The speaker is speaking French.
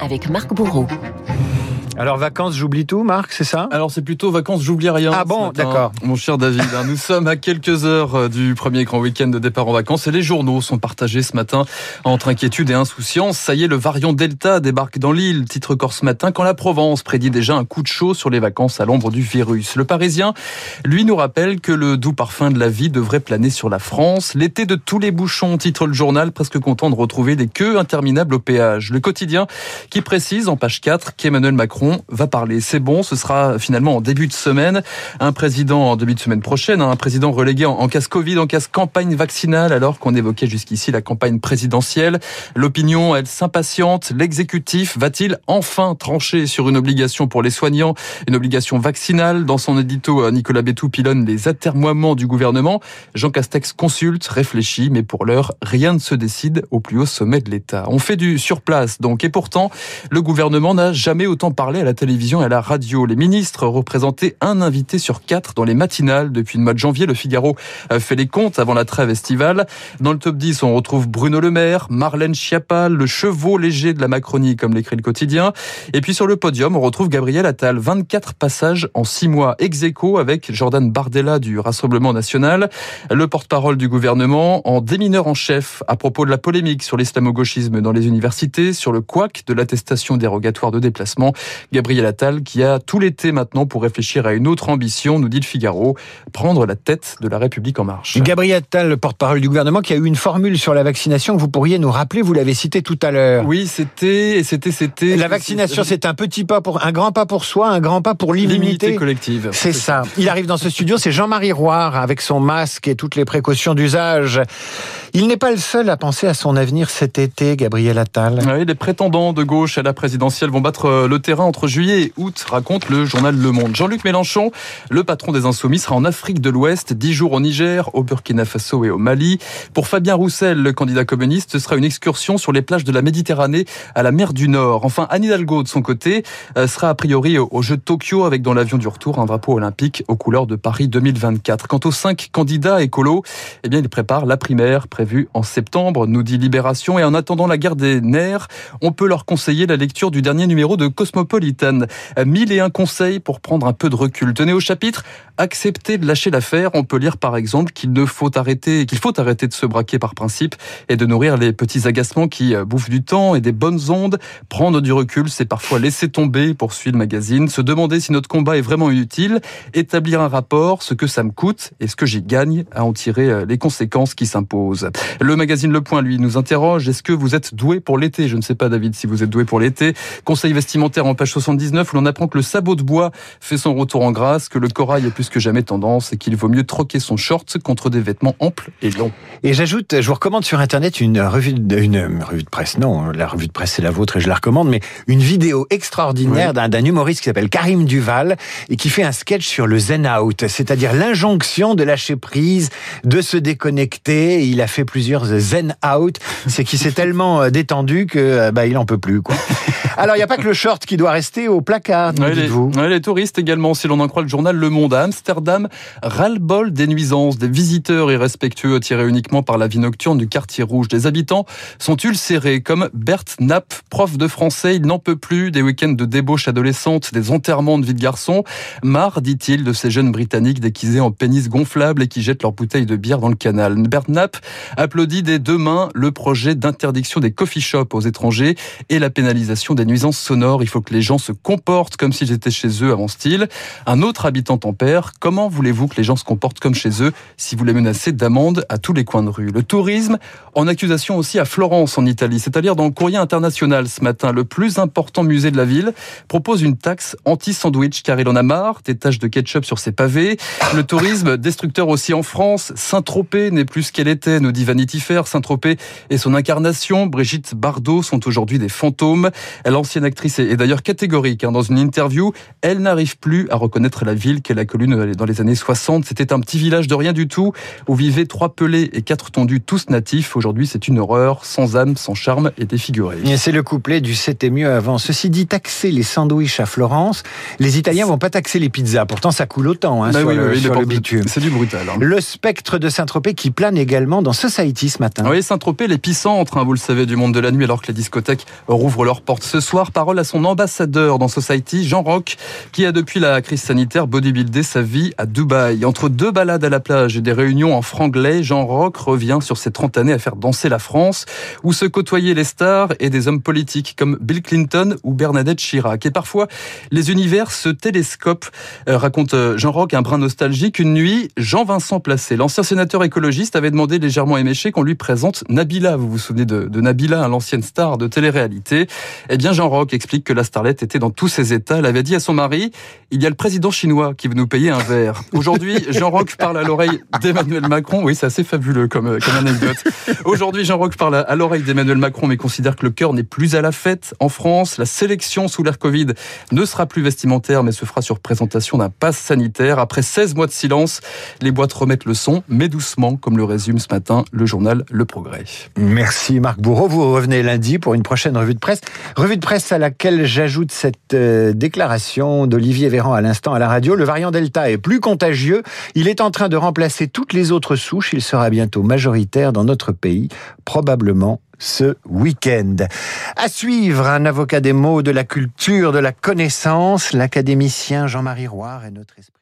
avec Marc Bourreau. Alors vacances, j'oublie tout, Marc, c'est ça? Alors c'est plutôt vacances, j'oublie rien. Ah bon, d'accord. Mon cher David, hein. nous sommes à quelques heures euh, du premier grand week-end de départ en vacances et les journaux sont partagés ce matin entre inquiétude et insouciance. Ça y est, le variant Delta débarque dans l'île, titre corps ce matin, quand la Provence prédit déjà un coup de chaud sur les vacances à l'ombre du virus. Le Parisien, lui, nous rappelle que le doux parfum de la vie devrait planer sur la France. L'été de tous les bouchons, titre le journal, presque content de retrouver des queues interminables au péage. Le quotidien qui précise en page 4 qu'Emmanuel Macron va parler c'est bon. Ce sera finalement en début de semaine. Un président en début de semaine prochaine, hein, un président relégué en, casse Covid, en casse campagne vaccinale, alors qu'on évoquait jusqu'ici la campagne présidentielle. L'opinion, elle s'impatiente. L'exécutif va-t-il enfin trancher sur une obligation pour les soignants, une obligation vaccinale? Dans son édito, euh, Nicolas Bétou pilonne les atermoiements du gouvernement. Jean Castex consulte, réfléchit, mais pour l'heure, rien ne se décide au plus haut sommet de l'État. On fait du surplace donc, et pourtant, le gouvernement n'a jamais autant parlé à la télévision et à la radio. Les ministres représentaient un invité sur quatre dans les matinales depuis le mois de janvier. Le Figaro fait les comptes avant la trêve estivale. Dans le top 10, on retrouve Bruno Le Maire, Marlène Schiappa, le chevaux léger de la Macronie, comme l'écrit le quotidien. Et puis sur le podium, on retrouve Gabriel Attal. 24 passages en 6 mois ex aequo avec Jordan Bardella du Rassemblement National, le porte-parole du gouvernement en démineur en chef à propos de la polémique sur l'islamo-gauchisme dans les universités, sur le couac de l'attestation dérogatoire de déplacement. Gabriel Attal qui a tout l'été maintenant pour réfléchir à une autre ambition, nous dit le Figaro, prendre la tête de la République en marche. Gabriel Attal, le porte-parole du gouvernement, qui a eu une formule sur la vaccination que vous pourriez nous rappeler, vous l'avez cité tout à l'heure. Oui, c'était, c'était, c'était. La vaccination, c'est un petit pas pour, un grand pas pour soi, un grand pas pour l'immunité collective. C'est ça. Il arrive dans ce studio, c'est Jean-Marie Roire avec son masque et toutes les précautions d'usage. Il n'est pas le seul à penser à son avenir cet été, Gabriel Attal. Oui, les prétendants de gauche à la présidentielle vont battre le terrain entre juillet et août, raconte le journal Le Monde. Jean-Luc Mélenchon, le patron des Insoumis, sera en Afrique de l'Ouest, dix jours au Niger, au Burkina Faso et au Mali. Pour Fabien Roussel, le candidat communiste, ce sera une excursion sur les plages de la Méditerranée à la mer du Nord. Enfin, Anne Hidalgo, de son côté, euh, sera a priori au jeu de Tokyo avec dans l'avion du retour un drapeau olympique aux couleurs de Paris 2024. Quant aux cinq candidats écolos, eh bien, ils préparent la primaire prévue en septembre, nous dit Libération. Et en attendant la guerre des nerfs, on peut leur conseiller la lecture du dernier numéro de Cosmopolitan. Mille et un conseils pour prendre un peu de recul. Tenez au chapitre, accepter de lâcher l'affaire. On peut lire par exemple qu'il faut arrêter, qu'il faut arrêter de se braquer par principe et de nourrir les petits agacements qui euh, bouffent du temps et des bonnes ondes. Prendre du recul, c'est parfois laisser tomber, poursuit le magazine, se demander si notre combat est vraiment utile, établir un rapport, ce que ça me coûte et ce que j'y gagne, à en tirer euh, les conséquences qui s'imposent. Le magazine Le Point, lui, nous interroge, est-ce que vous êtes doué pour l'été? Je ne sais pas, David, si vous êtes doué pour l'été. Conseil vestimentaire en page 79, où l'on apprend que le sabot de bois fait son retour en grâce, que le corail est plus que jamais tendance et qu'il vaut mieux troquer son short contre des vêtements amples et longs. Et j'ajoute, je vous recommande sur Internet une revue de, une revue de presse. Non, la revue de presse c'est la vôtre et je la recommande, mais une vidéo extraordinaire d'un humoriste qui s'appelle Karim Duval et qui fait un sketch sur le zen out, c'est-à-dire l'injonction de lâcher prise, de se déconnecter. Il a fait plusieurs zen out. C'est qu'il s'est tellement euh, détendu que euh, bah, il en peut plus quoi. Alors il n'y a pas que le short qui doit rester au placard, dites-vous. Les, les touristes également, si l'on en croit le journal Le Monde à Amsterdam, ras-le-bol des nuisances, des visiteurs irrespectueux attirés uniquement par la vie nocturne du quartier rouge. Des habitants sont ulcérés, comme Bert Knapp, prof de français. Il n'en peut plus des week-ends de débauche adolescente, des enterrements de vie de garçon. Marre, dit-il, de ces jeunes Britanniques déguisés en pénis gonflables et qui jettent leurs bouteilles de bière dans le canal. Bert Knapp applaudit dès demain le projet d'interdiction des coffee shops aux étrangers et la pénalisation des nuisances sonores. Il faut que les gens se comportent comme s'ils étaient chez eux avant style. Un autre habitant tempère. Comment voulez-vous que les gens se comportent comme chez eux si vous les menacez d'amende à tous les coins de rue? Le tourisme en accusation aussi à Florence en Italie. C'est-à-dire dans le courrier international ce matin, le plus important musée de la ville propose une taxe anti-sandwich car il en a marre des taches de ketchup sur ses pavés. Le tourisme destructeur aussi en France. Saint-Tropez n'est plus ce qu'elle était, nous dit Vanity Fair. Saint-Tropez et son incarnation, Brigitte Bardot, sont aujourd'hui des fantômes. L'ancienne actrice et d'ailleurs catégorique. Hein. Dans une interview, elle n'arrive plus à reconnaître la ville qu'elle a connue dans les années 60. C'était un petit village de rien du tout où vivaient trois pelés et quatre tondus, tous natifs. Aujourd'hui, c'est une horreur, sans âme, sans charme et défiguré. C'est le couplet du C'était mieux avant. Ceci dit, taxer les sandwichs à Florence, les Italiens vont pas taxer les pizzas. Pourtant, ça coule autant hein, bah sur, le, bitume. C'est du brutal. Hein. Le spectre de Saint-Tropez qui plane également dans Society ce matin. Oui, Saint-Tropez, l'épicentre, hein, vous le savez, du monde de la nuit, alors que les discothèques rouvrent leurs portes ce soir. Parole à son ambassadeur dans Society, Jean Roch, qui a depuis la crise sanitaire bodybuildé sa vie à Dubaï. Entre deux balades à la plage et des réunions en franglais, Jean Roch revient sur ses 30 années à faire danser la France, où se côtoyaient les stars et des hommes politiques comme Bill Clinton ou Bernadette Chirac. Et parfois, les univers se télescopent, euh, raconte euh, Jean Roch, un brin nostalgique. Une nuit, Jean-Vincent Placé, l'ancien sénateur écologiste, avait demandé légèrement éméché qu'on lui présente Nabila. Vous vous souvenez de, de Nabila, l'ancienne star de télé-réalité? Eh bien, Jean Roch explique que la starlette était dans tous ses états. Elle avait dit à son mari, il y a le président chinois qui veut nous payer un verre. Aujourd'hui, Jean Roch parle à l'oreille d'Emmanuel Macron. Oui, c'est assez fabuleux comme, comme anecdote. Aujourd'hui, Jean Roch parle à l'oreille d'Emmanuel Macron, mais considère que le cœur n'est plus à la fête en France. La sélection sous l'air Covid ne sera plus vestimentaire, mais se fera sur présentation d'un pass sanitaire. Après 16 mois de silence, les boîtes remettent le son, mais doucement, comme le résume ce matin le journal Le Progrès. Merci Marc Bourreau. Vous revenez lundi pour une prochaine revue de presse. Revue de presse à laquelle j'ajoute cette euh, déclaration d'Olivier Véran à l'instant à la radio. Le variant Delta est plus contagieux. Il est en train de remplacer toutes les autres souches. Il sera bientôt majoritaire dans notre pays, probablement ce week-end. À suivre, un avocat des mots, de la culture, de la connaissance, l'académicien Jean-Marie Roire est notre esprit.